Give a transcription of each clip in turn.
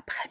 après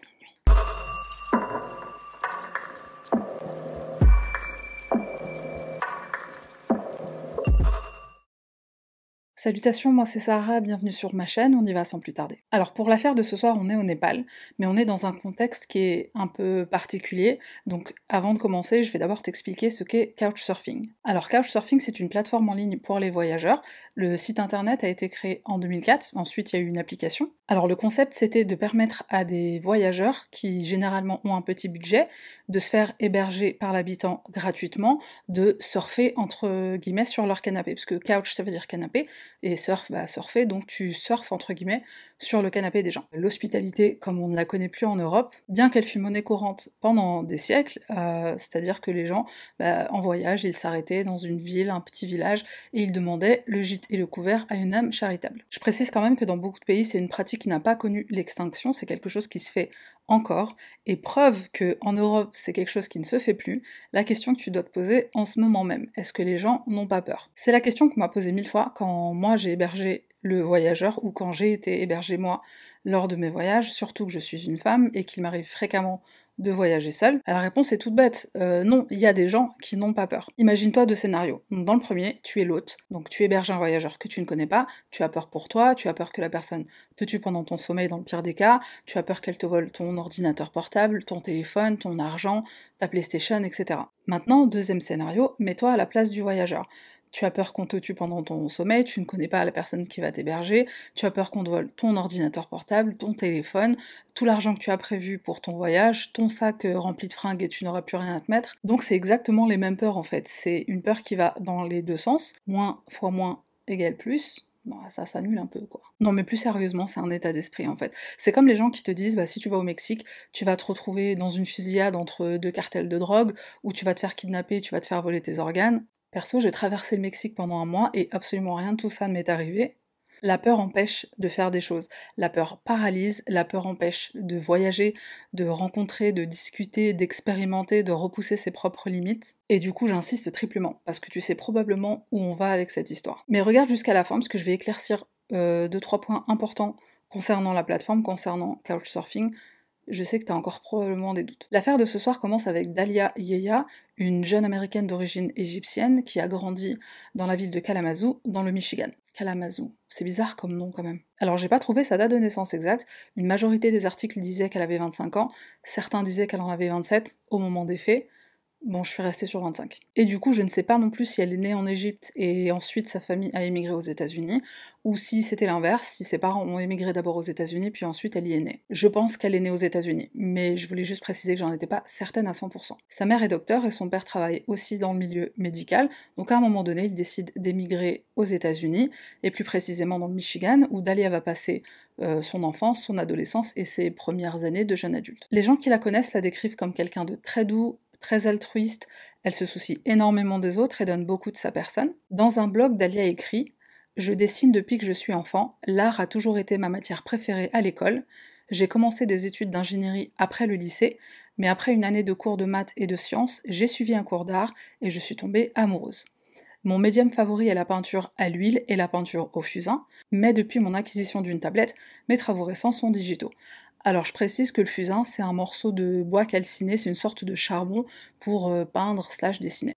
Salutations, moi c'est Sarah, bienvenue sur ma chaîne, on y va sans plus tarder. Alors pour l'affaire de ce soir, on est au Népal, mais on est dans un contexte qui est un peu particulier, donc avant de commencer, je vais d'abord t'expliquer ce qu'est Couchsurfing. Alors Couchsurfing, c'est une plateforme en ligne pour les voyageurs, le site internet a été créé en 2004, ensuite il y a eu une application. Alors le concept c'était de permettre à des voyageurs, qui généralement ont un petit budget, de se faire héberger par l'habitant gratuitement, de surfer entre guillemets sur leur canapé, parce que couch ça veut dire canapé, et surf, bah surfer, donc tu surfes entre guillemets sur le canapé des gens. L'hospitalité, comme on ne la connaît plus en Europe, bien qu'elle fût monnaie courante pendant des siècles, euh, c'est-à-dire que les gens, bah, en voyage, ils s'arrêtaient dans une ville, un petit village, et ils demandaient le gîte et le couvert à une âme charitable. Je précise quand même que dans beaucoup de pays, c'est une pratique qui n'a pas connu l'extinction, c'est quelque chose qui se fait encore, et preuve que en Europe c'est quelque chose qui ne se fait plus, la question que tu dois te poser en ce moment même, est-ce que les gens n'ont pas peur? C'est la question qu'on m'a posée mille fois quand moi j'ai hébergé le voyageur ou quand j'ai été hébergé moi lors de mes voyages, surtout que je suis une femme et qu'il m'arrive fréquemment de voyager seul La réponse est toute bête. Euh, non, il y a des gens qui n'ont pas peur. Imagine-toi deux scénarios. Dans le premier, tu es l'hôte, donc tu héberges un voyageur que tu ne connais pas, tu as peur pour toi, tu as peur que la personne te tue pendant ton sommeil dans le pire des cas, tu as peur qu'elle te vole ton ordinateur portable, ton téléphone, ton argent, ta PlayStation, etc. Maintenant, deuxième scénario, mets-toi à la place du voyageur tu as peur qu'on te tue pendant ton sommeil, tu ne connais pas la personne qui va t'héberger, tu as peur qu'on te vole ton ordinateur portable, ton téléphone, tout l'argent que tu as prévu pour ton voyage, ton sac euh, rempli de fringues et tu n'auras plus rien à te mettre. Donc c'est exactement les mêmes peurs en fait. C'est une peur qui va dans les deux sens. Moins fois moins égale plus. Ça s'annule un peu quoi. Non mais plus sérieusement, c'est un état d'esprit en fait. C'est comme les gens qui te disent bah si tu vas au Mexique, tu vas te retrouver dans une fusillade entre deux cartels de drogue, ou tu vas te faire kidnapper, tu vas te faire voler tes organes. Perso, j'ai traversé le Mexique pendant un mois et absolument rien de tout ça ne m'est arrivé. La peur empêche de faire des choses. La peur paralyse, la peur empêche de voyager, de rencontrer, de discuter, d'expérimenter, de repousser ses propres limites. Et du coup, j'insiste triplement, parce que tu sais probablement où on va avec cette histoire. Mais regarde jusqu'à la fin, parce que je vais éclaircir euh, deux, trois points importants concernant la plateforme, concernant Couchsurfing, je sais que tu as encore probablement des doutes. L'affaire de ce soir commence avec Dalia Yeya, une jeune américaine d'origine égyptienne qui a grandi dans la ville de Kalamazoo, dans le Michigan. Kalamazoo, c'est bizarre comme nom quand même. Alors j'ai pas trouvé sa date de naissance exacte, une majorité des articles disaient qu'elle avait 25 ans, certains disaient qu'elle en avait 27 au moment des faits, Bon, je suis restée sur 25. Et du coup, je ne sais pas non plus si elle est née en Égypte et ensuite sa famille a émigré aux États-Unis, ou si c'était l'inverse, si ses parents ont émigré d'abord aux États-Unis puis ensuite elle y est née. Je pense qu'elle est née aux États-Unis, mais je voulais juste préciser que j'en étais pas certaine à 100%. Sa mère est docteur et son père travaille aussi dans le milieu médical, donc à un moment donné, il décide d'émigrer aux États-Unis, et plus précisément dans le Michigan, où Dalia va passer euh, son enfance, son adolescence et ses premières années de jeune adulte. Les gens qui la connaissent la décrivent comme quelqu'un de très doux, très altruiste, elle se soucie énormément des autres et donne beaucoup de sa personne. Dans un blog, Dalia écrit Je dessine depuis que je suis enfant, l'art a toujours été ma matière préférée à l'école. J'ai commencé des études d'ingénierie après le lycée, mais après une année de cours de maths et de sciences, j'ai suivi un cours d'art et je suis tombée amoureuse. Mon médium favori est la peinture à l'huile et la peinture au fusain, mais depuis mon acquisition d'une tablette, mes travaux récents sont digitaux. Alors je précise que le fusain, c'est un morceau de bois calciné, c'est une sorte de charbon pour euh, peindre slash dessiner.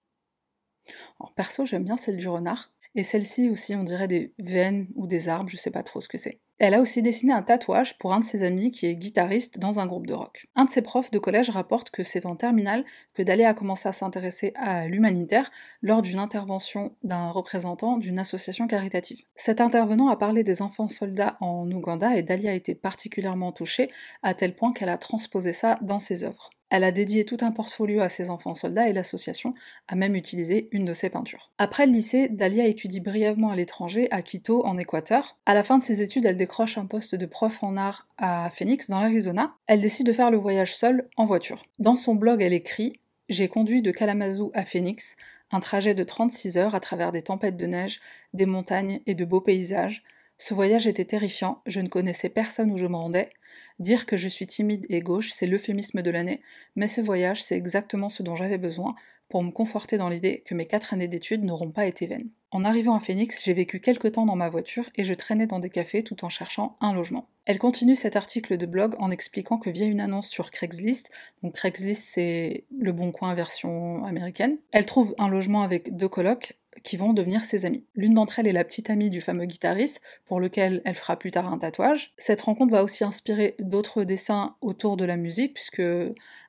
Alors perso, j'aime bien celle du renard, et celle-ci aussi, on dirait des veines ou des arbres, je sais pas trop ce que c'est. Elle a aussi dessiné un tatouage pour un de ses amis qui est guitariste dans un groupe de rock. Un de ses profs de collège rapporte que c'est en terminale que Dalé a commencé à s'intéresser à l'humanitaire lors d'une intervention d'un représentant d'une association caritative. Cet intervenant a parlé des enfants soldats en Ouganda et Dalia a été particulièrement touchée à tel point qu'elle a transposé ça dans ses œuvres. Elle a dédié tout un portfolio à ses enfants soldats et l'association a même utilisé une de ses peintures. Après le lycée, Dalia étudie brièvement à l'étranger, à Quito, en Équateur. À la fin de ses études, elle décroche un poste de prof en art à Phoenix, dans l'Arizona. Elle décide de faire le voyage seule, en voiture. Dans son blog, elle écrit J'ai conduit de Kalamazoo à Phoenix, un trajet de 36 heures à travers des tempêtes de neige, des montagnes et de beaux paysages. Ce voyage était terrifiant, je ne connaissais personne où je me rendais, Dire que je suis timide et gauche, c'est l'euphémisme de l'année, mais ce voyage, c'est exactement ce dont j'avais besoin pour me conforter dans l'idée que mes quatre années d'études n'auront pas été vaines. En arrivant à Phoenix, j'ai vécu quelques temps dans ma voiture et je traînais dans des cafés tout en cherchant un logement. Elle continue cet article de blog en expliquant que via une annonce sur Craigslist, donc Craigslist c'est le bon coin version américaine, elle trouve un logement avec deux colocs qui vont devenir ses amis. L'une d'entre elles est la petite amie du fameux guitariste, pour lequel elle fera plus tard un tatouage. Cette rencontre va aussi inspirer d'autres dessins autour de la musique, puisque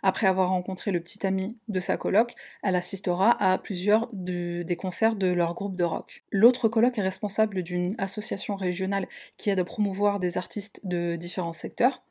après avoir rencontré le petit ami de sa coloc, elle assistera à plusieurs des concerts de leur groupe de rock. L'autre coloc est responsable d'une association régionale qui aide à promouvoir des artistes de différents secteurs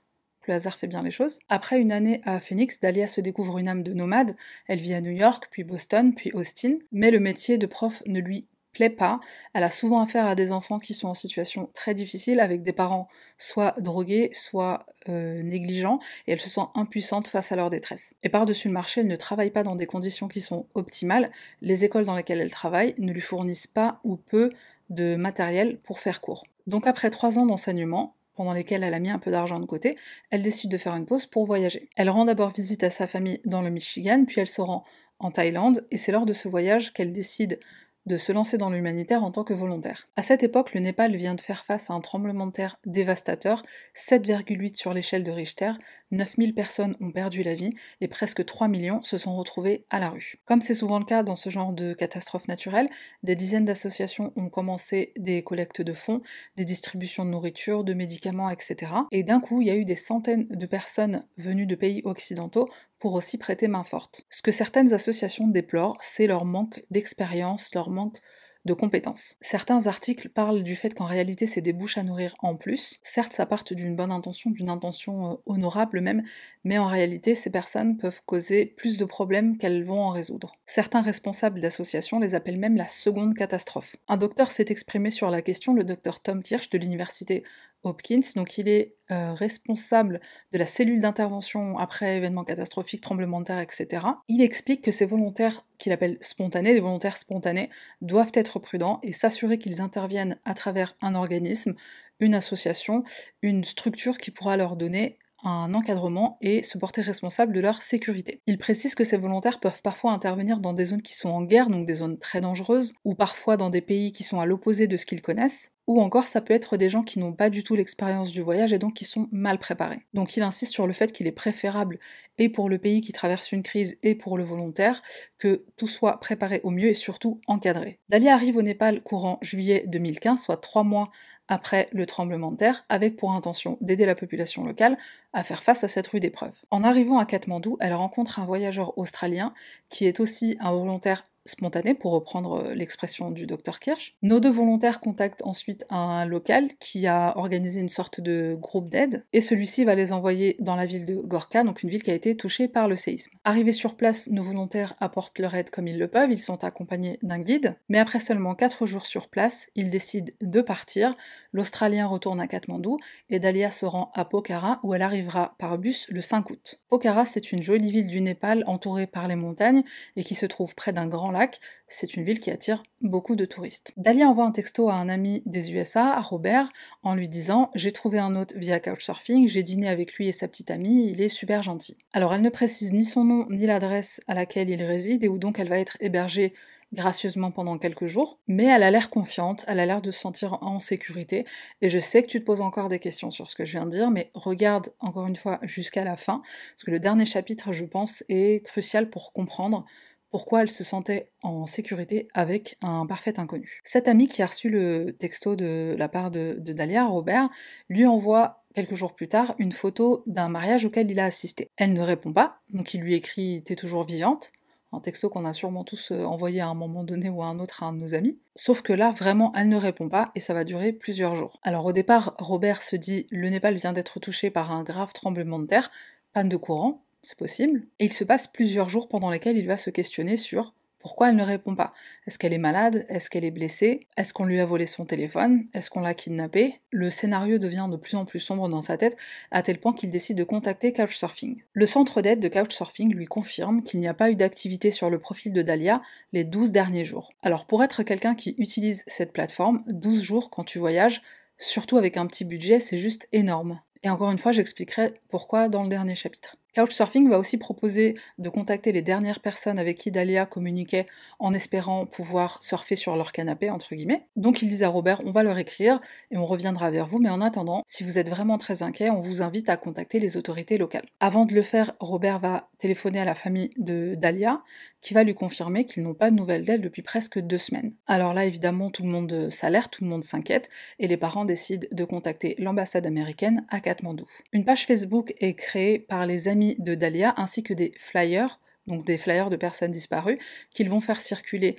le hasard fait bien les choses. Après une année à Phoenix, Dahlia se découvre une âme de nomade. Elle vit à New York, puis Boston, puis Austin. Mais le métier de prof ne lui plaît pas. Elle a souvent affaire à des enfants qui sont en situation très difficile, avec des parents soit drogués, soit euh, négligents, et elle se sent impuissante face à leur détresse. Et par-dessus le marché, elle ne travaille pas dans des conditions qui sont optimales. Les écoles dans lesquelles elle travaille ne lui fournissent pas ou peu de matériel pour faire cours. Donc après trois ans d'enseignement, pendant lesquelles elle a mis un peu d'argent de côté, elle décide de faire une pause pour voyager. Elle rend d'abord visite à sa famille dans le Michigan, puis elle se rend en Thaïlande, et c'est lors de ce voyage qu'elle décide de se lancer dans l'humanitaire en tant que volontaire. À cette époque, le Népal vient de faire face à un tremblement de terre dévastateur, 7,8 sur l'échelle de Richter, 9000 personnes ont perdu la vie et presque 3 millions se sont retrouvés à la rue. Comme c'est souvent le cas dans ce genre de catastrophes naturelles, des dizaines d'associations ont commencé des collectes de fonds, des distributions de nourriture, de médicaments, etc. Et d'un coup, il y a eu des centaines de personnes venues de pays occidentaux pour aussi prêter main forte. Ce que certaines associations déplorent, c'est leur manque d'expérience, leur manque de compétences. Certains articles parlent du fait qu'en réalité c'est des bouches à nourrir en plus. Certes, ça part d'une bonne intention, d'une intention euh, honorable même, mais en réalité ces personnes peuvent causer plus de problèmes qu'elles vont en résoudre. Certains responsables d'associations les appellent même la seconde catastrophe. Un docteur s'est exprimé sur la question, le docteur Tom Kirsch de l'université Hopkins, donc il est euh, responsable de la cellule d'intervention après événements catastrophiques, tremblements de terre, etc. Il explique que ces volontaires, qu'il appelle spontanés, des volontaires spontanés, doivent être prudents et s'assurer qu'ils interviennent à travers un organisme, une association, une structure qui pourra leur donner un encadrement et se porter responsable de leur sécurité. Il précise que ces volontaires peuvent parfois intervenir dans des zones qui sont en guerre, donc des zones très dangereuses, ou parfois dans des pays qui sont à l'opposé de ce qu'ils connaissent, ou encore ça peut être des gens qui n'ont pas du tout l'expérience du voyage et donc qui sont mal préparés. Donc il insiste sur le fait qu'il est préférable, et pour le pays qui traverse une crise et pour le volontaire, que tout soit préparé au mieux et surtout encadré. Dalia arrive au Népal courant juillet 2015, soit trois mois après le tremblement de terre, avec pour intention d'aider la population locale à faire face à cette rude épreuve. En arrivant à Katmandou, elle rencontre un voyageur australien qui est aussi un volontaire spontané, pour reprendre euh, l'expression du docteur Kirsch. Nos deux volontaires contactent ensuite un local qui a organisé une sorte de groupe d'aide, et celui-ci va les envoyer dans la ville de Gorka, donc une ville qui a été touchée par le séisme. Arrivés sur place, nos volontaires apportent leur aide comme ils le peuvent, ils sont accompagnés d'un guide, mais après seulement 4 jours sur place, ils décident de partir, l'Australien retourne à Katmandou, et Dalia se rend à Pokhara, où elle arrivera par bus le 5 août. Pokhara, c'est une jolie ville du Népal entourée par les montagnes, et qui se trouve près d'un grand lac, c'est une ville qui attire beaucoup de touristes. Dalia envoie un texto à un ami des USA, à Robert, en lui disant J'ai trouvé un hôte via Couchsurfing, j'ai dîné avec lui et sa petite amie, il est super gentil. Alors elle ne précise ni son nom ni l'adresse à laquelle il réside et où donc elle va être hébergée gracieusement pendant quelques jours, mais elle a l'air confiante, elle a l'air de se sentir en sécurité, et je sais que tu te poses encore des questions sur ce que je viens de dire, mais regarde encore une fois jusqu'à la fin, parce que le dernier chapitre, je pense, est crucial pour comprendre pourquoi elle se sentait en sécurité avec un parfait inconnu. Cet ami qui a reçu le texto de la part de, Dalia, Robert, lui envoie quelques jours plus tard une photo d'un mariage auquel il a assisté. Elle ne répond pas, donc il lui écrit T'es toujours vivante un texto qu'on a sûrement tous euh, envoyé à un moment donné ou à un autre à un de nos amis. Sauf que là, vraiment, elle ne répond pas et ça va durer plusieurs jours. Alors au départ, Robert se dit le Népal vient d'être touché par un grave tremblement de terre, panne de courant, c'est possible. Et il se passe plusieurs jours pendant lesquels il va se questionner sur pourquoi elle ne répond pas? Est-ce qu'elle est malade? Est-ce qu'elle est blessée? Est-ce qu'on lui a volé son téléphone? Est-ce qu'on l'a kidnappée? Le scénario devient de plus en plus sombre dans sa tête, à tel point qu'il décide de contacter Couchsurfing. Le centre d'aide de Couchsurfing lui confirme qu'il n'y a pas eu d'activité sur le profil de Dahlia les 12 derniers jours. Alors pour être quelqu'un qui utilise cette plateforme, 12 jours quand tu voyages, surtout avec un petit budget, c'est juste énorme. Et encore une fois, j'expliquerai pourquoi dans le dernier chapitre. Couchsurfing va aussi proposer de contacter les dernières personnes avec qui Dahlia communiquait en espérant pouvoir surfer sur leur canapé, entre guillemets. Donc ils disent à Robert, on va leur écrire et on reviendra vers vous, mais en attendant, si vous êtes vraiment très inquiet, on vous invite à contacter les autorités locales. Avant de le faire, Robert va téléphoner à la famille de Dahlia, qui va lui confirmer qu'ils n'ont pas de nouvelles d'elle depuis presque deux semaines. Alors là, évidemment, tout le monde s'alerte, tout le monde s'inquiète, et les parents décident de contacter l'ambassade américaine à Katmandou. Une page Facebook est créée par les amis de Dahlia ainsi que des flyers, donc des flyers de personnes disparues, qu'ils vont faire circuler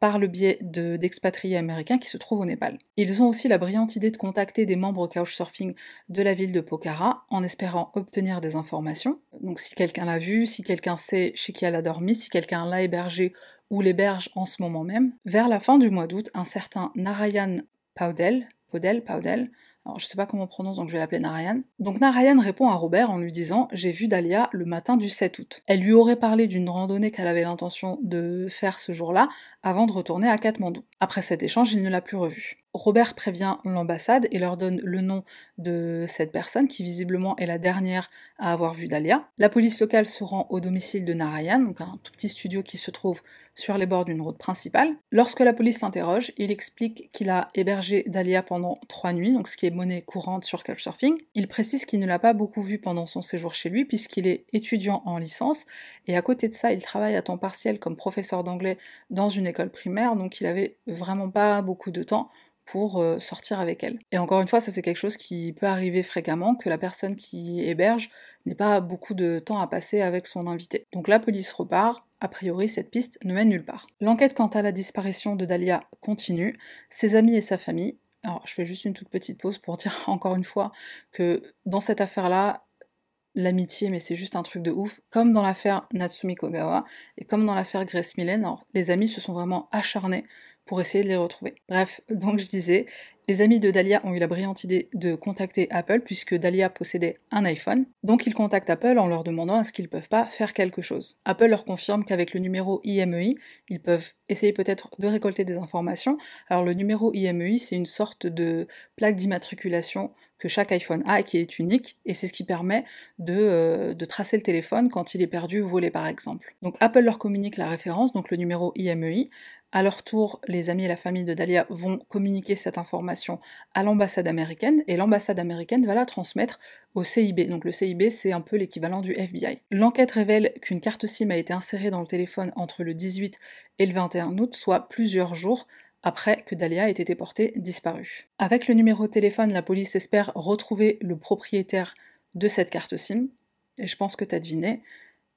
par le biais d'expatriés américains qui se trouvent au Népal. Ils ont aussi la brillante idée de contacter des membres Couchsurfing de la ville de Pokhara en espérant obtenir des informations. Donc si quelqu'un l'a vu, si quelqu'un sait chez qui elle a dormi, si quelqu'un l'a hébergé ou l'héberge en ce moment même. Vers la fin du mois d'août, un certain Narayan Paudel, Paudel, Paudel, alors je sais pas comment on prononce, donc je vais l'appeler Narayan. Donc Narayan répond à Robert en lui disant J'ai vu Dahlia le matin du 7 août. Elle lui aurait parlé d'une randonnée qu'elle avait l'intention de faire ce jour-là avant de retourner à Katmandou. Après cet échange, il ne l'a plus revue. Robert prévient l'ambassade et leur donne le nom de cette personne qui visiblement est la dernière à avoir vu Dahlia. La police locale se rend au domicile de Narayan, un tout petit studio qui se trouve sur les bords d'une route principale. Lorsque la police l'interroge, il explique qu'il a hébergé Dahlia pendant trois nuits, donc ce qui est monnaie courante sur Couchsurfing. Il précise qu'il ne l'a pas beaucoup vue pendant son séjour chez lui puisqu'il est étudiant en licence et à côté de ça, il travaille à temps partiel comme professeur d'anglais dans une école primaire, donc il avait vraiment pas beaucoup de temps pour euh, sortir avec elle. Et encore une fois, ça c'est quelque chose qui peut arriver fréquemment, que la personne qui héberge n'ait pas beaucoup de temps à passer avec son invité. Donc la police repart, a priori cette piste ne mène nulle part. L'enquête quant à la disparition de Dahlia continue, ses amis et sa famille. Alors je fais juste une toute petite pause pour dire encore une fois que dans cette affaire-là, l'amitié, mais c'est juste un truc de ouf. Comme dans l'affaire Natsumi Kogawa et comme dans l'affaire Grace Millen, les amis se sont vraiment acharnés pour essayer de les retrouver. Bref, donc je disais, les amis de Dahlia ont eu la brillante idée de contacter Apple puisque Dahlia possédait un iPhone. Donc ils contactent Apple en leur demandant est-ce qu'ils peuvent pas faire quelque chose. Apple leur confirme qu'avec le numéro IMEI, e ils peuvent essayer peut-être de récolter des informations. Alors le numéro IMEI, e c'est une sorte de plaque d'immatriculation que chaque iPhone a et qui est unique, et c'est ce qui permet de, euh, de, tracer le téléphone quand il est perdu ou volé par exemple. Donc Apple leur communique la référence, donc le numéro IMEI, à leur tour, les amis et la famille de Dahlia vont communiquer cette information à l'ambassade américaine et l'ambassade américaine va la transmettre au CIB. Donc le CIB, c'est un peu l'équivalent du FBI. L'enquête révèle qu'une carte SIM a été insérée dans le téléphone entre le 18 et le 21 août, soit plusieurs jours après que Dahlia ait été portée disparue. Avec le numéro de téléphone, la police espère retrouver le propriétaire de cette carte SIM. Et je pense que tu as deviné,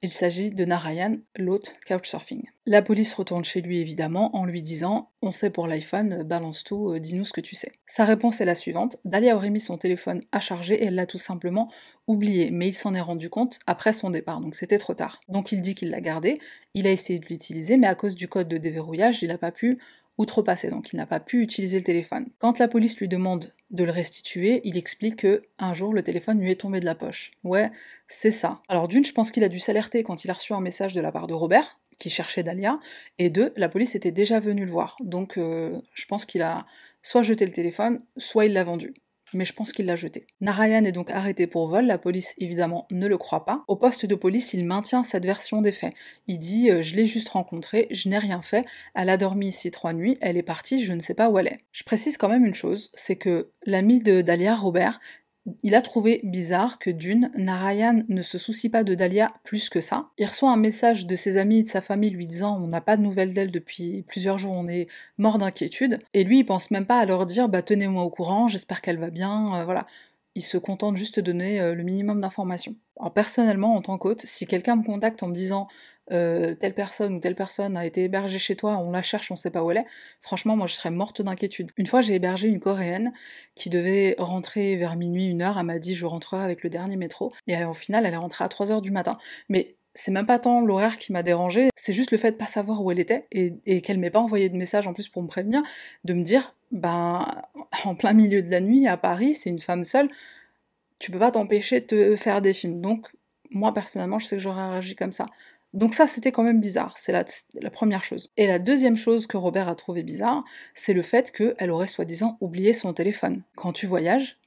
il s'agit de Narayan, l'hôte Couchsurfing. La police retourne chez lui évidemment en lui disant On sait pour l'iPhone, balance tout, euh, dis-nous ce que tu sais. Sa réponse est la suivante Dahlia aurait mis son téléphone à charger et elle l'a tout simplement oublié, mais il s'en est rendu compte après son départ, donc c'était trop tard. Donc il dit qu'il l'a gardé, il a essayé de l'utiliser, mais à cause du code de déverrouillage, il n'a pas pu outrepassé, donc il n'a pas pu utiliser le téléphone. Quand la police lui demande de le restituer, il explique que un jour le téléphone lui est tombé de la poche. Ouais, c'est ça. Alors d'une, je pense qu'il a dû s'alerter quand il a reçu un message de la part de Robert, qui cherchait Dahlia, et deux, la police était déjà venue le voir. Donc euh, je pense qu'il a soit jeté le téléphone, soit il l'a vendu mais je pense qu'il l'a jeté. Narayan est donc arrêté pour vol, la police évidemment ne le croit pas. Au poste de police, il maintient cette version des faits. Il dit euh, Je l'ai juste rencontrée, je n'ai rien fait, elle a dormi ici trois nuits, elle est partie, je ne sais pas où elle est. Je précise quand même une chose, c'est que l'ami de Dahlia, Robert, il a trouvé bizarre que d'une, Narayan ne se soucie pas de Dahlia plus que ça. Il reçoit un message de ses amis et de sa famille lui disant on n'a pas de nouvelles d'elle depuis plusieurs jours, on est mort d'inquiétude. Et lui, il pense même pas à leur dire bah tenez-moi au courant, j'espère qu'elle va bien, euh, voilà. Il se contente juste de donner euh, le minimum d'informations. Alors personnellement, en tant qu'hôte, si quelqu'un me contacte en me disant euh, telle personne ou telle personne a été hébergée chez toi, on la cherche, on sait pas où elle est, franchement, moi je serais morte d'inquiétude. Une fois, j'ai hébergé une coréenne qui devait rentrer vers minuit, une heure, elle m'a dit je rentrerai avec le dernier métro, et au final, elle est rentrée à 3h du matin. Mais c'est même pas tant l'horaire qui m'a dérangé, c'est juste le fait de pas savoir où elle était et, et qu'elle m'ait pas envoyé de message en plus pour me prévenir, de me dire, ben, en plein milieu de la nuit à Paris, c'est une femme seule, tu peux pas t'empêcher de te faire des films. Donc, moi personnellement, je sais que j'aurais réagi comme ça. Donc ça, c'était quand même bizarre, c'est la, première chose. Et la deuxième chose que Robert a trouvé bizarre, c'est le fait qu'elle aurait soi-disant oublié son téléphone. Quand tu voyages,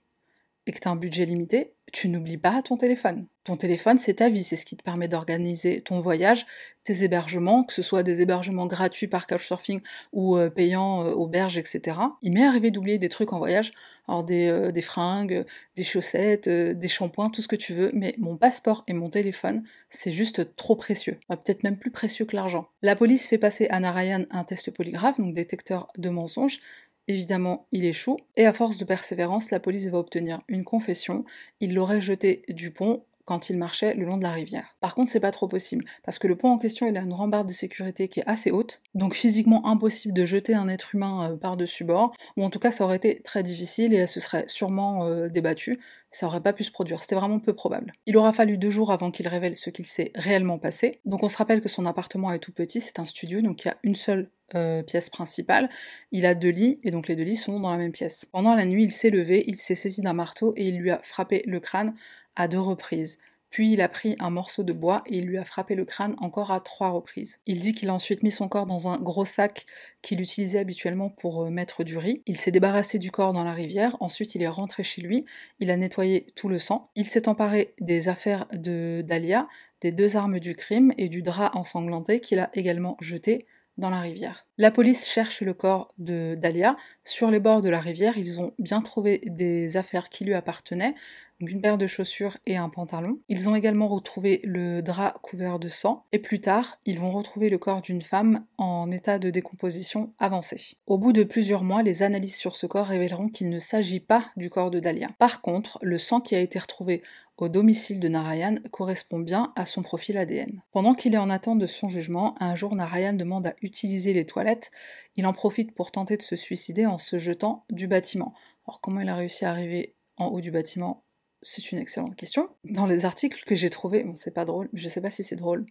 et que tu as un budget limité, tu n'oublies pas ton téléphone. Ton téléphone, c'est ta vie, c'est ce qui te permet d'organiser ton voyage, tes hébergements, que ce soit des hébergements gratuits par Couchsurfing ou euh, payants, euh, auberges, etc. Il m'est arrivé d'oublier des trucs en voyage, alors des, euh, fringues, des chaussettes, des shampoings, tout ce que tu veux, mais mon passeport et mon téléphone, c'est juste trop précieux. Peut-être même plus précieux que l'argent. La police fait passer à Narayan un test polygraphe, donc détecteur de mensonges, Évidemment, il échoue, et à force de persévérance, la police va obtenir une confession. Il l'aurait jeté du pont quand il marchait le long de la rivière. Par contre, c'est pas trop possible, parce que le pont en question, il a une rambarde de sécurité qui est assez haute, donc physiquement impossible de jeter un être humain euh, par-dessus bord, ou en tout cas ça aurait été très difficile et elle se serait sûrement euh, débattue, ça aurait pas pu se produire, c'était vraiment peu probable. Il aura fallu deux jours avant qu'il révèle ce qu'il s'est réellement passé, donc on se rappelle que son appartement est tout petit, c'est un studio, donc il y a une seule euh, pièce principale, il a deux lits, et donc les deux lits sont dans la même pièce. Pendant la nuit, il s'est levé, il s'est saisi d'un marteau et il lui a frappé le crâne à deux reprises. Puis il a pris un morceau de bois et il lui a frappé le crâne encore à trois reprises. Il dit qu'il a ensuite mis son corps dans un gros sac qu'il utilisait habituellement pour euh, mettre du riz. Il s'est débarrassé du corps dans la rivière, ensuite il est rentré chez lui, il a nettoyé tout le sang. Il s'est emparé des affaires de Dahlia, des deux armes du crime et du drap ensanglanté qu'il a également jeté dans la rivière. La police cherche le corps de Dahlia. Sur les bords de la rivière, ils ont bien trouvé des affaires qui lui appartenaient, une paire de chaussures et un pantalon. Ils ont également retrouvé le drap couvert de sang, et plus tard, ils vont retrouver le corps d'une femme en état de décomposition avancée. Au bout de plusieurs mois, les analyses sur ce corps révéleront qu'il ne s'agit pas du corps de Dahlia. Par contre, le sang qui a été retrouvé au domicile de Narayan correspond bien à son profil ADN. Pendant qu'il est en attente de son jugement, un jour Narayan demande à utiliser les toilettes. Il en profite pour tenter de se suicider en se jetant du bâtiment. Alors comment il a réussi à arriver en haut du bâtiment? C'est une excellente question. Dans les articles que j'ai trouvés, bon c'est pas drôle, je sais pas si c'est drôle,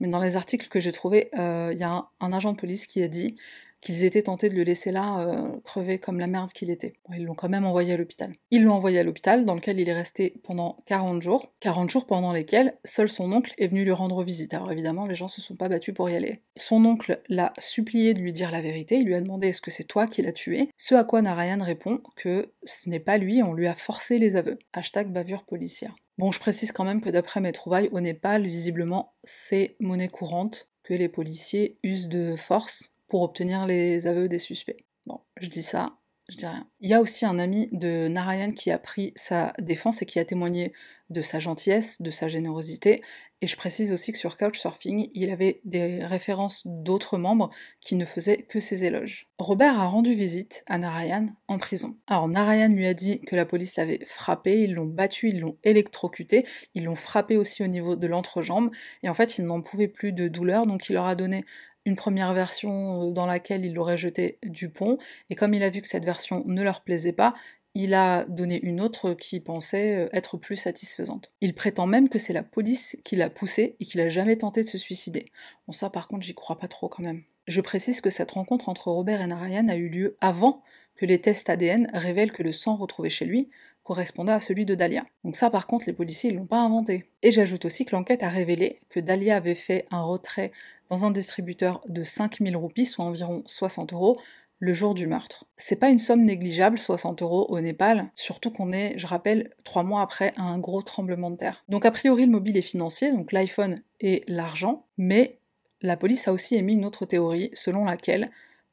mais dans les articles que j'ai trouvés, euh, il y a un, agent de police qui a dit qu'ils étaient tentés de le laisser là euh, crever comme la merde qu'il était. ils l'ont quand même envoyé à l'hôpital. Ils l'ont envoyé à l'hôpital, dans lequel il est resté pendant 40 jours. 40 jours pendant lesquels seul son oncle est venu lui rendre visite. Alors évidemment, les gens se sont pas battus pour y aller. Son oncle l'a supplié de lui dire la vérité, il lui a demandé est-ce que c'est toi qui l'as tué? Ce à quoi Narayan répond que ce n'est pas lui, on lui a forcé les aveux. Hashtag bavure policière. Bon, je précise quand même que d'après mes trouvailles, au Népal, visiblement, c'est monnaie courante que les policiers usent de force pour obtenir les aveux des suspects. Bon, je dis ça, je dis rien. Il y a aussi un ami de Narayan qui a pris sa défense et qui a témoigné de sa gentillesse, de sa générosité. Et je précise aussi que sur Couchsurfing, il avait des références d'autres membres qui ne faisaient que ses éloges. Robert a rendu visite à Narayan en prison. Alors Narayan lui a dit que la police l'avait frappé, ils l'ont battu, ils l'ont électrocuté, ils l'ont frappé aussi au niveau de l'entrejambe, et en fait il n'en pouvait plus de douleur, donc il leur a donné une première version euh, dans laquelle il l'aurait jeté du pont, et comme il a vu que cette version ne leur plaisait pas, il a donné une autre qui pensait euh, être plus satisfaisante. Il prétend même que c'est la police qui l'a poussé et qu'il a jamais tenté de se suicider. Bon ça par contre j'y crois pas trop quand même. Je précise que cette rencontre entre Robert et Narayan a eu lieu avant que les tests ADN révèlent que le sang retrouvé chez lui correspondait à celui de Dahlia. Donc ça par contre les policiers ne l'ont pas inventé. Et j'ajoute aussi que l'enquête a révélé que Dahlia avait fait un retrait dans un distributeur de 5000 roupies, soit environ 60 euros, le jour du meurtre. C'est pas une somme négligeable, 60 euros au Népal, surtout qu'on est, je rappelle, trois mois après un gros tremblement de terre. Donc a priori le mobile est financier, donc l'iPhone et l'argent, mais la police a aussi émis une autre théorie selon laquelle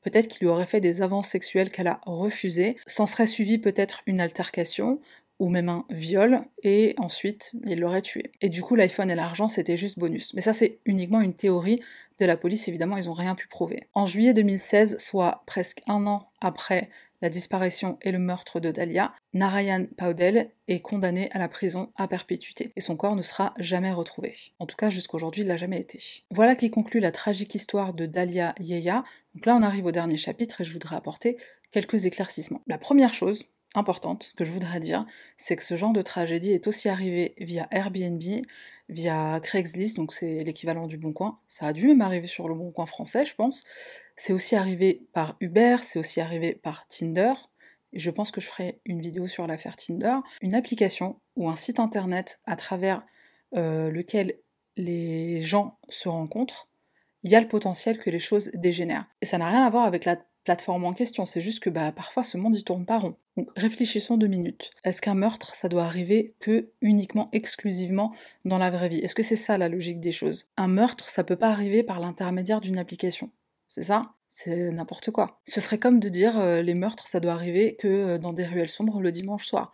peut-être qu'il lui aurait fait des avances sexuelles qu'elle a refusées, s'en serait suivi peut-être une altercation, ou même un viol, et ensuite il l'aurait tué. Et du coup l'iPhone et l'argent c'était juste bonus. Mais ça c'est uniquement une théorie de la police, évidemment ils n'ont rien pu prouver. En juillet 2016, soit presque un an après la disparition et le meurtre de Dahlia, Narayan Paudel est condamné à la prison à perpétuité et son corps ne sera jamais retrouvé. En tout cas, jusqu'aujourd'hui, il l'a jamais été. Voilà qui conclut la tragique histoire de Dahlia Yeya. Donc là, on arrive au dernier chapitre et je voudrais apporter quelques éclaircissements. La première chose, importante que je voudrais dire, c'est que ce genre de tragédie est aussi arrivé via Airbnb, via Craigslist, donc c'est l'équivalent du Bon Coin. Ça a dû même arriver sur le Bon Coin français, je pense. C'est aussi arrivé par Uber, c'est aussi arrivé par Tinder. Et je pense que je ferai une vidéo sur l'affaire Tinder. Une application ou un site internet à travers euh, lequel les gens se rencontrent, il y a le potentiel que les choses dégénèrent. Et ça n'a rien à voir avec la plateforme en question, c'est juste que bah, parfois ce monde y tourne pas rond. Donc réfléchissons deux minutes. Est-ce qu'un meurtre, ça doit arriver que uniquement, exclusivement dans la vraie vie? Est-ce que c'est ça la logique des choses? Un meurtre, ça peut pas arriver par l'intermédiaire d'une application. C'est ça? C'est n'importe quoi. Ce serait comme de dire euh, les meurtres, ça doit arriver que euh, dans des ruelles sombres le dimanche soir.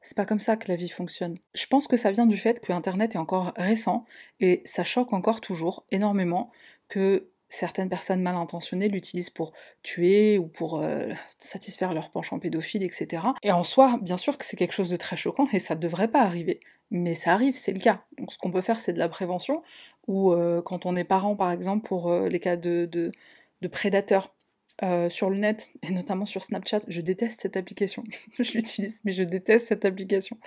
C'est pas comme ça que la vie fonctionne. Je pense que ça vient du fait que Internet est encore récent et ça choque encore toujours énormément que certaines personnes mal intentionnées l'utilisent pour tuer ou pour euh, satisfaire leur penchant pédophile, etc. Et en soi, bien sûr que c'est quelque chose de très choquant et ça ne devrait pas arriver. Mais ça arrive, c'est le cas. Donc ce qu'on peut faire, c'est de la prévention, ou euh, quand on est parent, par exemple, pour euh, les cas de, de, prédateurs sur le net, et notamment sur Snapchat, je déteste cette application. je l'utilise, mais je déteste cette application.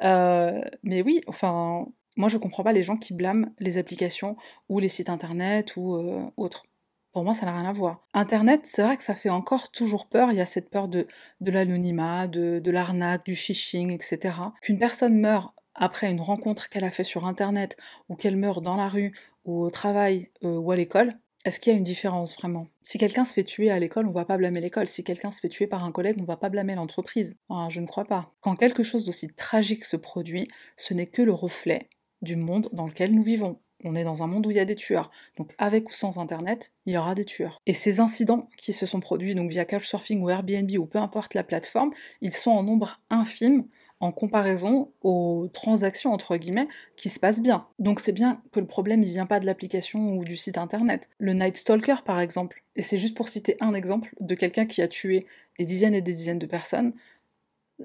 mais oui, enfin, moi, je comprends pas les gens qui blâment les applications ou les sites internet ou euh, autres. Pour moi, ça n'a rien à voir. Internet, c'est vrai que ça fait encore toujours peur. Il y a cette peur de, de l'anonymat, de, de l'arnaque, du phishing, etc. Qu'une personne meure après une rencontre qu'elle a fait sur Internet ou qu'elle meurt dans la rue ou au travail euh, ou à l'école, est-ce qu'il y a une différence vraiment? Si quelqu'un se fait tuer à l'école, on va pas blâmer l'école. Si quelqu'un se fait tuer par un collègue, on va pas blâmer l'entreprise. Ah, je ne crois pas. Quand quelque chose d'aussi tragique se produit, ce n'est que le reflet du monde dans lequel nous vivons. On est dans un monde où il y a des tueurs. Donc avec ou sans Internet, il y aura des tueurs. Et ces incidents qui se sont produits donc via Couchsurfing ou Airbnb ou peu importe la plateforme, ils sont en nombre infime en comparaison aux transactions entre guillemets qui se passent bien. Donc c'est bien que le problème il vient pas de l'application ou du site internet. Le Night Stalker par exemple, et c'est juste pour citer un exemple de quelqu'un qui a tué des dizaines et des dizaines de personnes,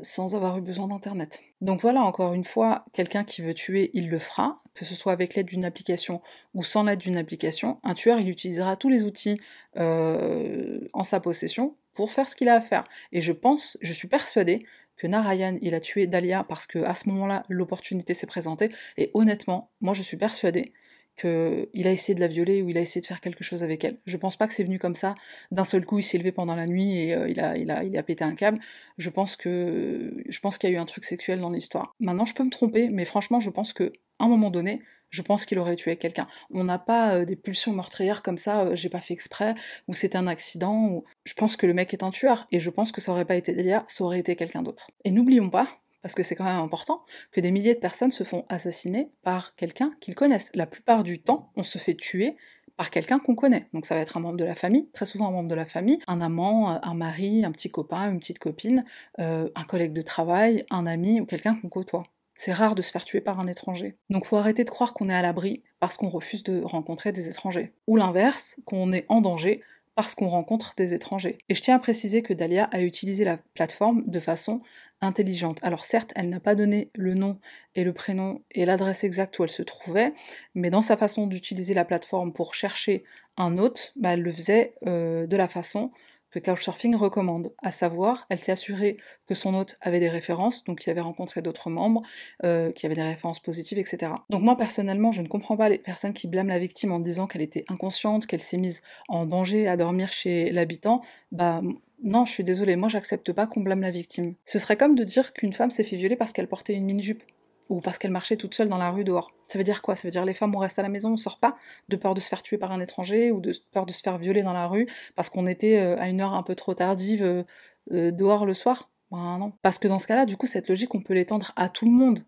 sans avoir eu besoin d'Internet. Donc voilà, encore une fois, quelqu'un qui veut tuer, il le fera, que ce soit avec l'aide d'une application ou sans l'aide d'une application. Un tueur, il utilisera tous les outils euh, en sa possession pour faire ce qu'il a à faire. Et je pense, je suis persuadée que Narayan, il a tué Dahlia parce que à ce moment-là, l'opportunité s'est présentée. Et honnêtement, moi, je suis persuadée qu'il a essayé de la violer ou il a essayé de faire quelque chose avec elle. Je pense pas que c'est venu comme ça, d'un seul coup il s'est levé pendant la nuit et euh, il, a, il, il a pété un câble. Je pense que je pense qu'il y a eu un truc sexuel dans l'histoire. Maintenant je peux me tromper, mais franchement je pense que un moment donné, je pense qu'il aurait tué quelqu'un. On n'a pas euh, des pulsions meurtrières comme ça, euh, j'ai pas fait exprès, ou c'est un accident, ou... Je pense que le mec est un tueur, et je pense que ça aurait pas été Delia, ça aurait été quelqu'un d'autre. Et n'oublions pas, parce que c'est quand même important, que des milliers de personnes se font assassiner par quelqu'un qu'ils connaissent. La plupart du temps, on se fait tuer par quelqu'un qu'on connaît. Donc ça va être un membre de la famille, très souvent un membre de la famille, un amant, un mari, un petit copain, une petite copine, euh, un collègue de travail, un ami ou quelqu'un qu'on côtoie. C'est rare de se faire tuer par un étranger. Donc faut arrêter de croire qu'on est à l'abri parce qu'on refuse de rencontrer des étrangers. Ou l'inverse, qu'on est en danger parce qu'on rencontre des étrangers. Et je tiens à préciser que Dahlia a utilisé la plateforme de façon intelligente. Alors certes, elle n'a pas donné le nom et le prénom et l'adresse exacte où elle se trouvait, mais dans sa façon d'utiliser la plateforme pour chercher un hôte, bah, elle le faisait euh, de la façon que Couchsurfing recommande, à savoir, elle s'est assurée que son hôte avait des références, donc qu'il avait rencontré d'autres membres, euh, qui avaient des références positives, etc. Donc moi personnellement, je ne comprends pas les personnes qui blâment la victime en disant qu'elle était inconsciente, qu'elle s'est mise en danger à dormir chez l'habitant. Bah non, je suis désolée, moi j'accepte pas qu'on blâme la victime. Ce serait comme de dire qu'une femme s'est fait violer parce qu'elle portait une mini-jupe ou parce qu'elle marchait toute seule dans la rue dehors. Ça veut dire quoi? Ça veut dire les femmes, on reste à la maison, on sort pas, de peur de se faire tuer par un étranger ou de peur de se faire violer dans la rue parce qu'on était euh, à une heure un peu trop tardive euh, euh, dehors le soir? Ben non. Parce que dans ce cas-là, du coup, cette logique, on peut l'étendre à tout le monde.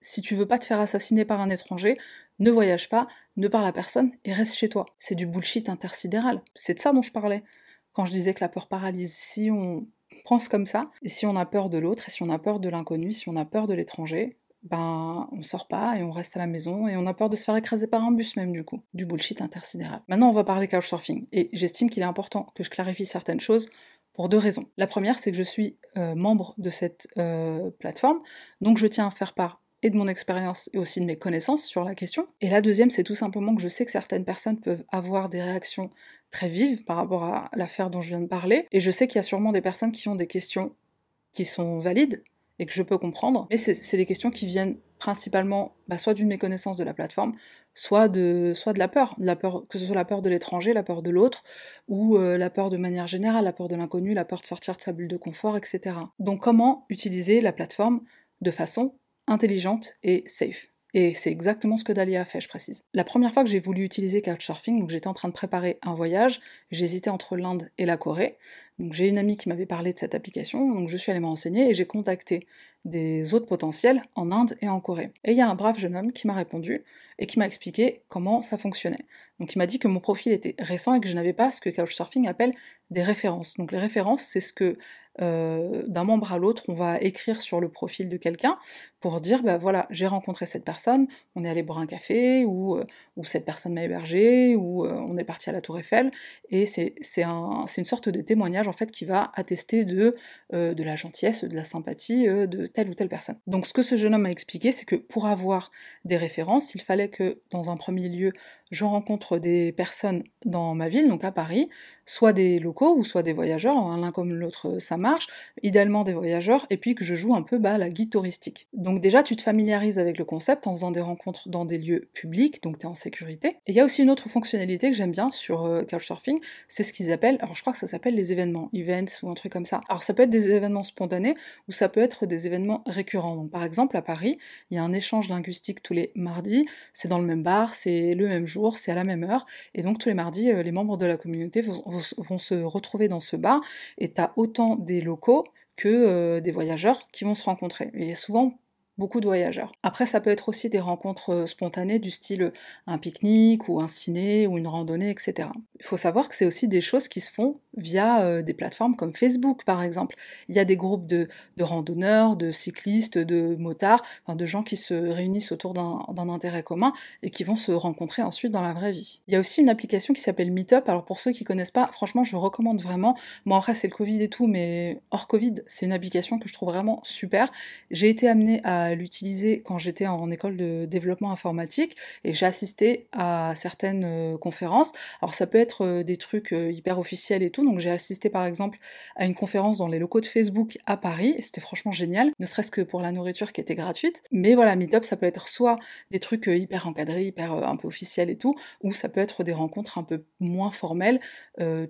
Si tu veux pas te faire assassiner par un étranger, ne voyage pas, ne parle à personne et reste chez toi. C'est du bullshit intersidéral. C'est de ça dont je parlais. Quand je disais que la peur paralyse, si on pense comme ça, et si on a peur de l'autre, et si on a peur de l'inconnu, si on a peur de l'étranger, ben on sort pas et on reste à la maison et on a peur de se faire écraser par un bus même du coup. Du bullshit intersidéral. Maintenant on va parler couchsurfing et j'estime qu'il est important que je clarifie certaines choses pour deux raisons. La première c'est que je suis euh, membre de cette euh, plateforme donc je tiens à faire part et de mon expérience et aussi de mes connaissances sur la question. Et la deuxième, c'est tout simplement que je sais que certaines personnes peuvent avoir des réactions très vives par rapport à l'affaire dont je viens de parler, et je sais qu'il y a sûrement des personnes qui ont des questions qui sont valides, et que je peux comprendre. Mais c'est des questions qui viennent principalement bah, soit d'une méconnaissance de la plateforme, soit de, soit de la peur, la peur, que ce soit la peur de l'étranger, la peur de l'autre, ou euh, la peur de manière générale, la peur de l'inconnu, la peur de sortir de sa bulle de confort, etc. Donc comment utiliser la plateforme de façon intelligente et safe? Et c'est exactement ce que Dalia a fait, je précise. La première fois que j'ai voulu utiliser Couchsurfing, donc j'étais en train de préparer un voyage, j'hésitais entre l'Inde et la Corée. Donc j'ai une amie qui m'avait parlé de cette application, donc je suis allée me renseigner et j'ai contacté des autres potentiels en Inde et en Corée. Et il y a un brave jeune homme qui m'a répondu et qui m'a expliqué comment ça fonctionnait. Donc il m'a dit que mon profil était récent et que je n'avais pas ce que Couchsurfing appelle des références. Donc les références, c'est ce que euh, d'un membre à l'autre, on va écrire sur le profil de quelqu'un pour dire, bah voilà, j'ai rencontré cette personne, on est allé boire un café, ou, euh, ou cette personne m'a hébergé, ou euh, on est parti à la Tour Eiffel, et c'est un, une sorte de témoignage en fait qui va attester de, de la gentillesse, de la sympathie de telle ou telle personne. Donc ce que ce jeune homme m'a expliqué, c'est que pour avoir des références, il fallait que dans un premier lieu, je rencontre des personnes dans ma ville, donc à Paris, soit des locaux ou soit des voyageurs, hein, l'un comme l'autre ça marche, idéalement des voyageurs, et puis que je joue un peu bah, la guide touristique. Déjà tu te familiarises avec le concept en faisant des rencontres dans des lieux publics, donc tu es en sécurité. Et il y a aussi une autre fonctionnalité que j'aime bien sur euh, Couchsurfing, c'est ce qu'ils appellent, alors je crois que ça s'appelle les événements, events ou un truc comme ça. Alors ça peut être des événements spontanés ou ça peut être des événements récurrents. Donc par exemple à Paris, il y a un échange linguistique tous les mardis, c'est dans le même bar, c'est le même jour, c'est à la même heure, et donc tous les mardis, euh, les membres de la communauté vont, se retrouver dans ce bar, et tu as autant des locaux que euh, des voyageurs qui vont se rencontrer. Et souvent beaucoup de voyageurs. Après, ça peut être aussi des rencontres euh, spontanées du style euh, un pique-nique ou un ciné ou une randonnée, etc. Il faut savoir que c'est aussi des choses qui se font via euh, des plateformes comme Facebook, par exemple. Il y a des groupes de, randonneurs, de cyclistes, de motards, enfin, de gens qui se réunissent autour d'un intérêt commun et qui vont se rencontrer ensuite dans la vraie vie. Il y a aussi une application qui s'appelle Meetup. Alors pour ceux qui connaissent pas, franchement, je recommande vraiment. Moi, après, c'est le Covid et tout, mais hors Covid, c'est une application que je trouve vraiment super. J'ai été amenée à l'utiliser quand j'étais en école de développement informatique et j'ai assisté à certaines euh, conférences. Alors ça peut être euh, des trucs hyper officiels et tout, donc j'ai assisté par exemple à une conférence dans les locaux de Facebook à Paris, et c'était franchement génial, ne serait-ce que pour la nourriture qui était gratuite. Mais voilà, Meetup ça peut être soit des trucs hyper encadrés, hyper un peu officiels et tout, ou ça peut être des rencontres un peu moins formelles,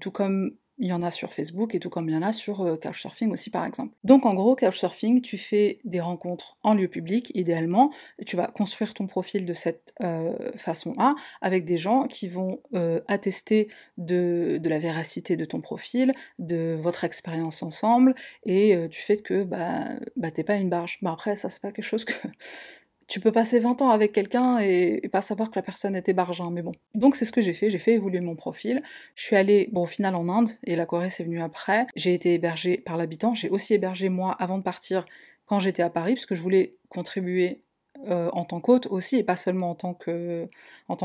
tout comme il y en a sur Facebook et tout comme il y en a sur euh, Couchsurfing aussi par exemple. Donc en gros, Couchsurfing, tu fais des rencontres en lieu public idéalement, tu vas construire ton profil de cette euh, façon-là avec des gens qui vont euh, attester de, la véracité de ton profil, de votre expérience ensemble et du fait que bah, bah t'es pas une barge. Bah après ça c'est pas quelque chose que tu peux passer 20 ans avec quelqu'un et, pas savoir que la personne était bargin, mais bon. Donc c'est ce que j'ai fait, j'ai fait évoluer mon profil. Je suis allée, bon, au final en Inde, et la Corée c'est venu après. J'ai été hébergée par l'habitant, j'ai aussi hébergé moi avant de partir quand j'étais à Paris, parce que je voulais contribuer euh, en tant qu'hôte aussi, et pas seulement en tant que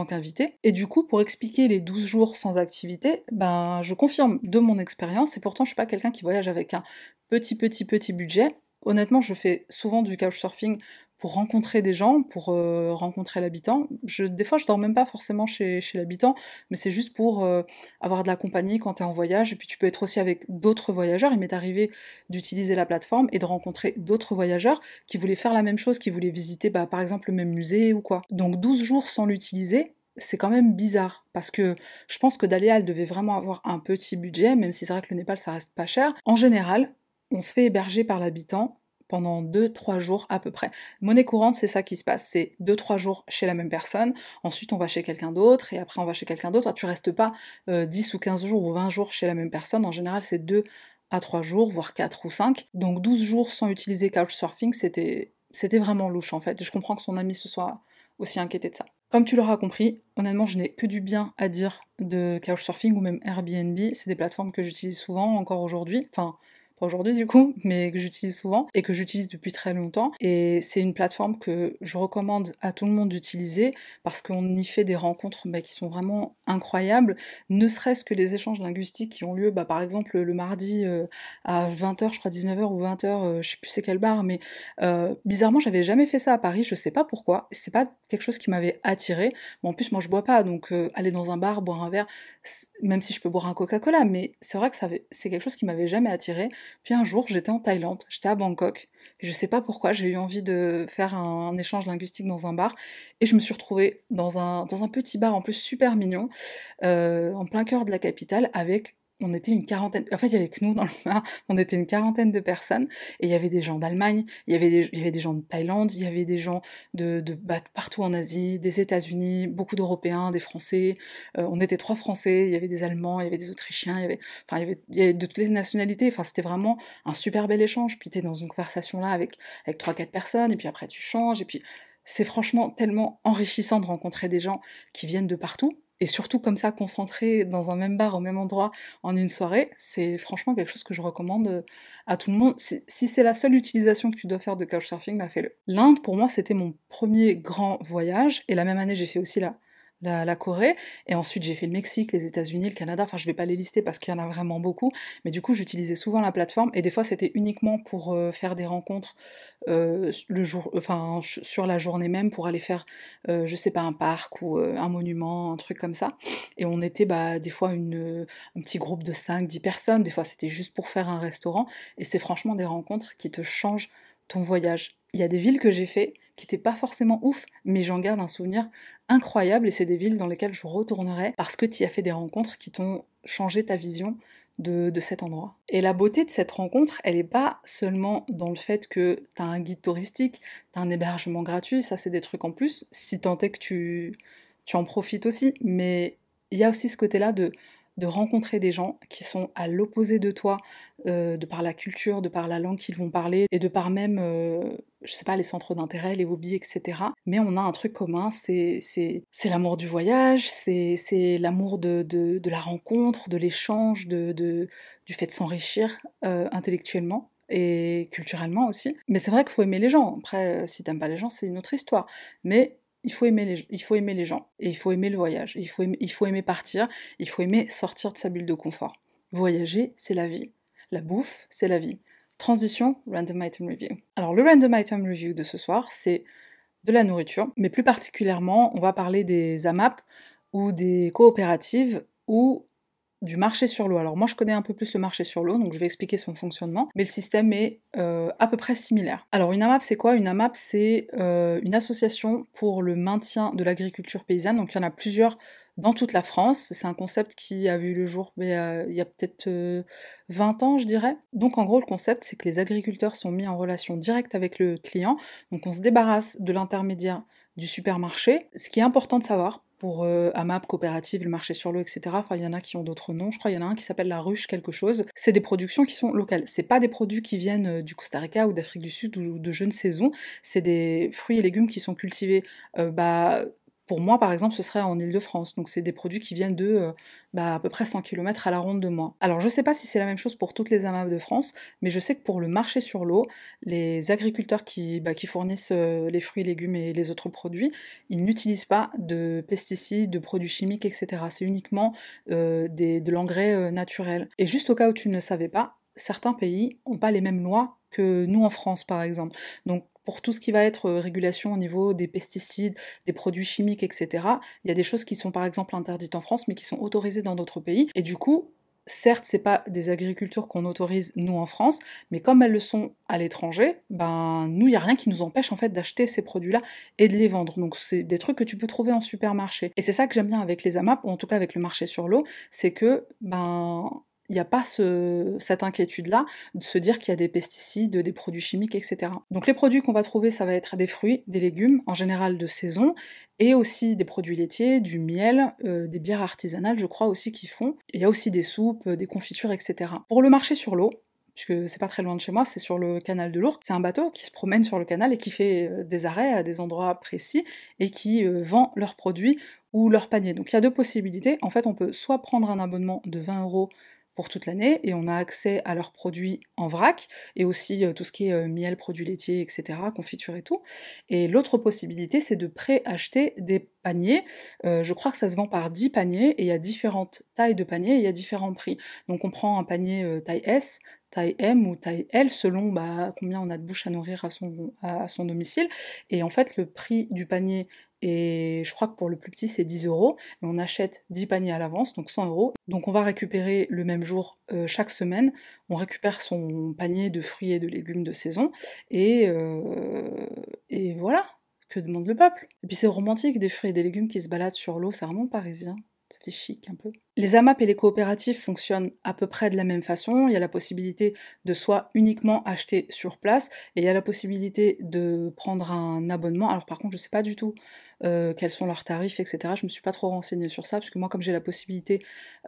qu'invité. Et du coup, pour expliquer les 12 jours sans activité, ben je confirme de mon expérience, et pourtant je suis pas quelqu'un qui voyage avec un petit petit petit budget. Honnêtement, je fais souvent du couchsurfing pour rencontrer des gens, pour euh, rencontrer l'habitant. Je, des fois, je dors même pas forcément chez, chez l'habitant, mais c'est juste pour euh, avoir de la compagnie quand tu es en voyage. Et puis tu peux être aussi avec d'autres voyageurs. Il m'est arrivé d'utiliser la plateforme et de rencontrer d'autres voyageurs qui voulaient faire la même chose, qui voulaient visiter bah, par exemple le même musée ou quoi. Donc 12 jours sans l'utiliser, c'est quand même bizarre parce que je pense que Dalia elle devait vraiment avoir un petit budget, même si c'est vrai que le Népal ça reste pas cher. En général, on se fait héberger par l'habitant pendant 2-3 jours à peu près. Monnaie courante, c'est ça qui se passe, c'est 2-3 jours chez la même personne, ensuite on va chez quelqu'un d'autre, et après on va chez quelqu'un d'autre, tu restes pas 10 euh, ou 15 jours ou 20 jours chez la même personne, en général c'est 2 à 3 jours, voire 4 ou 5. Donc 12 jours sans utiliser Couchsurfing, c'était c'était vraiment louche en fait. Je comprends que son ami se soit aussi inquiété de ça. Comme tu l'auras compris, honnêtement, je n'ai que du bien à dire de Couchsurfing ou même Airbnb. C'est des plateformes que j'utilise souvent encore aujourd'hui. Enfin, pas aujourd'hui du coup, mais que j'utilise souvent et que j'utilise depuis très longtemps. Et c'est une plateforme que je recommande à tout le monde d'utiliser parce qu'on y fait des rencontres bah, qui sont vraiment incroyables, ne serait-ce que les échanges linguistiques qui ont lieu, bah, par exemple le mardi euh, à 20h, je crois 19h ou 20h, euh, je sais plus c'est quel bar, mais euh, bizarrement j'avais jamais fait ça à Paris, je sais pas pourquoi, c'est pas quelque chose qui m'avait attiré. Bon, en plus moi je bois pas, donc aller dans un bar, boire un verre, même si je peux boire un Coca-Cola, mais c'est vrai que c'est quelque chose qui m'avait jamais attiré. Puis un jour, j'étais en Thaïlande, j'étais à Bangkok, je sais pas pourquoi, j'ai eu envie de faire un, échange linguistique dans un bar, et je me suis retrouvée dans un, dans un petit bar en plus super mignon, euh, en plein cœur de la capitale, avec on était une quarantaine, en fait il y avait que nous dans le bar, on était une quarantaine de personnes, et il y avait des gens d'Allemagne, il y avait des, il y avait des gens de Thaïlande, il y avait des gens de, de bah, partout en Asie, des États-Unis, beaucoup d'Européens, des Français, euh, on était trois Français, il y avait des Allemands, il y avait des Autrichiens, il y avait, enfin, il y avait, de toutes les nationalités, enfin c'était vraiment un super bel échange, puis tu es dans une conversation là avec, avec trois, quatre personnes, et puis après tu changes, et puis c'est franchement tellement enrichissant de rencontrer des gens qui viennent de partout, et surtout comme ça concentrés dans un même bar au même endroit en une soirée, c'est franchement quelque chose que je recommande euh, à tout le monde. Si, c'est la seule utilisation que tu dois faire de couchsurfing, bah fais-le. L'Inde pour moi c'était mon premier grand voyage et la même année j'ai fait aussi la, la, Corée, et ensuite j'ai fait le Mexique, les États-Unis, le Canada, enfin je vais pas les lister parce qu'il y en a vraiment beaucoup, mais du coup j'utilisais souvent la plateforme, et des fois c'était uniquement pour euh, faire des rencontres euh, le jour, enfin sur la journée même, pour aller faire, euh, je sais pas, un parc ou un monument, un truc comme ça, et on était bah, des fois une, un petit groupe de 5-10 personnes, des fois c'était juste pour faire un restaurant, et c'est franchement des rencontres qui te changent ton voyage. Il y a des villes que j'ai fait qui n'étaient pas forcément ouf, mais j'en garde un souvenir incroyable et c'est des villes dans lesquelles je retournerai parce que tu as fait des rencontres qui t'ont changé ta vision de, cet endroit. Et la beauté de cette rencontre, elle n'est pas seulement dans le fait que tu as un guide touristique, tu as un hébergement gratuit, ça c'est des trucs en plus, si tant est que tu, tu en profites aussi, mais il y a aussi ce côté-là de de rencontrer des gens qui sont à l'opposé de toi, euh, de par la culture, de par la langue qu'ils vont parler, et de par même, euh, je sais pas, les centres d'intérêt, les hobbies, etc. Mais on a un truc commun, c'est l'amour du voyage, c'est l'amour de, de, la rencontre, de l'échange, de, du fait de s'enrichir euh, intellectuellement et culturellement aussi. Mais c'est vrai qu'il faut aimer les gens. Après, si t'aimes pas les gens, c'est une autre histoire. Mais il faut, aimer les, gens, et il faut aimer le voyage, il faut aimer, il faut aimer partir, il faut aimer sortir de sa bulle de confort. Voyager, c'est la vie. La bouffe, c'est la vie. Transition, Random Item Review. Alors le Random Item Review de ce soir, c'est de la nourriture, mais plus particulièrement, on va parler des AMAP ou des coopératives ou du marché sur l'eau. Alors moi je connais un peu plus le marché sur l'eau, donc je vais expliquer son fonctionnement, mais le système est euh, à peu près similaire. Alors une AMAP c'est quoi? Une AMAP c'est euh, une association pour le maintien de l'agriculture paysanne, donc il y en a plusieurs dans toute la France. C'est un concept qui a vu le jour euh, il y a peut-être 20 ans, je dirais. Donc en gros, le concept, c'est que les agriculteurs sont mis en relation directe avec le client. Donc on se débarrasse de l'intermédiaire du supermarché. Ce qui est important de savoir pour euh, AMAP, coopérative, le marché sur l'eau, etc. Enfin, il y en a qui ont d'autres noms. Je crois qu'il y en a un qui s'appelle la ruche quelque chose. C'est des productions qui sont locales. C'est pas des produits qui viennent euh, du Costa Rica ou d'Afrique du Sud ou de jeunes saisons. C'est des fruits et légumes qui sont cultivés euh, bah, pour moi, par exemple, ce serait en Ile-de-France. Donc, c'est des produits qui viennent de euh, bah, à peu près 100 km à la ronde de moi. Alors, je ne sais pas si c'est la même chose pour toutes les AMAP de France, mais je sais que pour le marché sur l'eau, les agriculteurs qui, bah, fournissent euh, les fruits, légumes et les autres produits, ils n'utilisent pas de pesticides, de produits chimiques, etc. C'est uniquement euh, des, de l'engrais naturel. Et juste au cas où tu ne savais pas, certains pays n'ont pas les mêmes lois que nous en France, par exemple. Donc, pour tout ce qui va être euh, régulation au niveau des pesticides, des produits chimiques, etc. Il y a des choses qui sont par exemple interdites en France, mais qui sont autorisées dans d'autres pays. Et du coup, certes, c'est pas des agricultures qu'on autorise nous en France, mais comme elles le sont à l'étranger, ben nous, il y a rien qui nous empêche en fait d'acheter ces produits-là et de les vendre. Donc c'est des trucs que tu peux trouver en supermarché. Et c'est ça que j'aime bien avec les AMAP, ou en tout cas avec le marché sur l'eau, c'est que ben il n'y a pas cette inquiétude-là de se dire qu'il y a des pesticides, des produits chimiques, etc. Donc les produits qu'on va trouver, ça va être des fruits, des légumes, en général de saison, et aussi des produits laitiers, du miel, euh, des bières artisanales, je crois aussi qu'ils font. Il y a aussi des soupes, des confitures, etc. Pour le marché sur l'eau, puisque c'est pas très loin de chez moi, c'est sur le canal de Lourdes. C'est un bateau qui se promène sur le canal et qui fait euh, des arrêts à des endroits précis et qui euh, vend leurs produits ou leurs paniers. Donc il y a deux possibilités. En fait, on peut soit prendre un abonnement de 20 euros pour toute l'année et on a accès à leurs produits en vrac et aussi euh, tout ce qui est euh, miel, produits laitiers, etc., confiture et tout. Et l'autre possibilité, c'est de pré-acheter des paniers. Euh, je crois que ça se vend par 10 paniers et il y a différentes tailles de paniers et il y a différents prix. Donc on prend un panier taille S, taille M ou taille L selon bah, combien on a de bouche à nourrir à son, à son domicile. Et en fait, le prix du panier et je crois que pour le plus petit, c'est 10 euros. Et on achète 10 paniers à l'avance, donc 100 euros. Donc on va récupérer le même jour euh, chaque semaine. On récupère son panier de fruits et de légumes de saison. Et, euh, et voilà, que demande le peuple Et puis c'est romantique, des fruits et des légumes qui se baladent sur l'eau, c'est vraiment parisien. Ça fait chic un peu. Les AMAP et les coopératives fonctionnent à peu près de la même façon. Il y a la possibilité de soit uniquement acheter sur place, et il y a la possibilité de prendre un abonnement. Alors par contre, je sais pas du tout euh, quels sont leurs tarifs, etc. Je me suis pas trop renseignée sur ça, parce que moi, comme j'ai la possibilité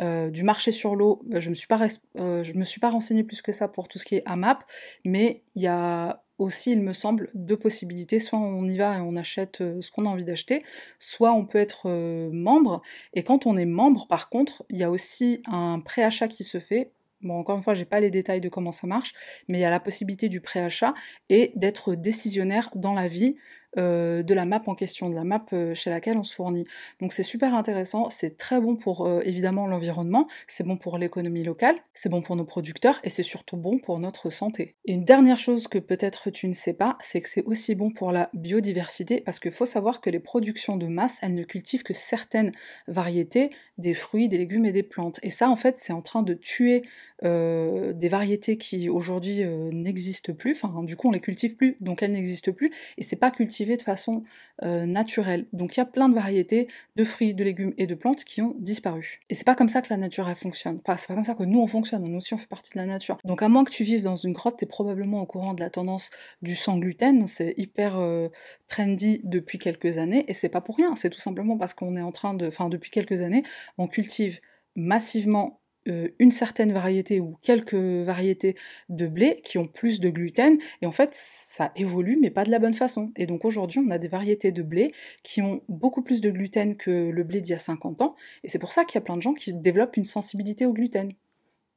euh, du marché sur l'eau, euh, je pas je me suis pas renseignée plus que ça pour tout ce qui est AMAP, mais il y a aussi, il me semble, deux possibilités. Soit on y va et on achète ce qu'on a envie d'acheter, soit on peut être membre. Et quand on est membre, par contre, il y a aussi un préachat qui se fait Bon, encore une fois, j'ai pas les détails de comment ça marche, mais il y a la possibilité du préachat et d'être décisionnaire dans la vie euh, de la map en question, de la map euh, chez laquelle on se fournit. Donc c'est super intéressant, c'est très bon pour euh, évidemment l'environnement, c'est bon pour l'économie locale, c'est bon pour nos producteurs et c'est surtout bon pour notre santé. Et une dernière chose que peut-être tu ne sais pas, c'est que c'est aussi bon pour la biodiversité parce qu'il faut savoir que les productions de masse, elles ne cultivent que certaines variétés des fruits, des légumes et des plantes. Et ça en fait c'est en train de tuer des variétés qui aujourd'hui n'existent plus, enfin du coup on les cultive plus, donc elles n'existent plus, et c'est pas cultivé de façon euh, naturelle. Donc il y a plein de variétés de fruits, de légumes et de plantes qui ont disparu. Et c'est pas comme ça que la nature elle fonctionne. c'est pas comme ça que nous on fonctionne, nous aussi on fait partie de la nature. Donc à moins que tu vives dans une grotte, t'es probablement au courant de la tendance du sans gluten, c'est hyper euh, trendy depuis quelques années, et c'est pas pour rien, c'est tout simplement parce qu'on est en train de, enfin depuis quelques années, on cultive massivement euh, une certaine variété ou quelques variétés de blé qui ont plus de gluten, et en fait ça évolue mais pas de la bonne façon. Et donc aujourd'hui on a des variétés de blé qui ont beaucoup plus de gluten que le blé d'il y a 50 ans, et c'est pour ça qu'il y a plein de gens qui développent une sensibilité au gluten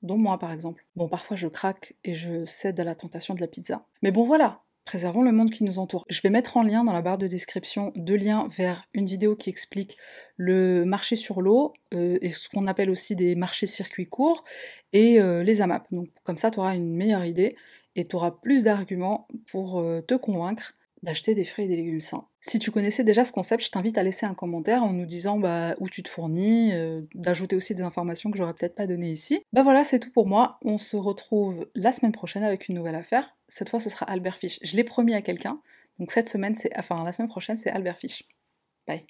dont moi par exemple. Bon, parfois je craque et je cède à la tentation de la pizza. Mais bon voilà, Préservons le monde qui nous entoure. Je vais mettre en lien dans la barre de description deux liens vers une vidéo qui explique le marché sur l'eau, euh, et ce qu'on appelle aussi des marchés circuits courts, et euh, les AMAP. Donc comme ça, tu auras une meilleure idée et tu auras plus d'arguments pour euh, te convaincre d'acheter des fruits et des légumes sains. Si tu connaissais déjà ce concept, je t'invite à laisser un commentaire en nous disant bah, où tu te fournis, euh, d'ajouter aussi des informations que j'aurais peut-être pas données ici. Bah voilà, c'est tout pour moi. On se retrouve la semaine prochaine avec une nouvelle affaire. Cette fois, ce sera Albert Fish. Je l'ai promis à quelqu'un. Donc cette semaine, c'est, enfin la semaine prochaine, c'est Albert Fish. Bye.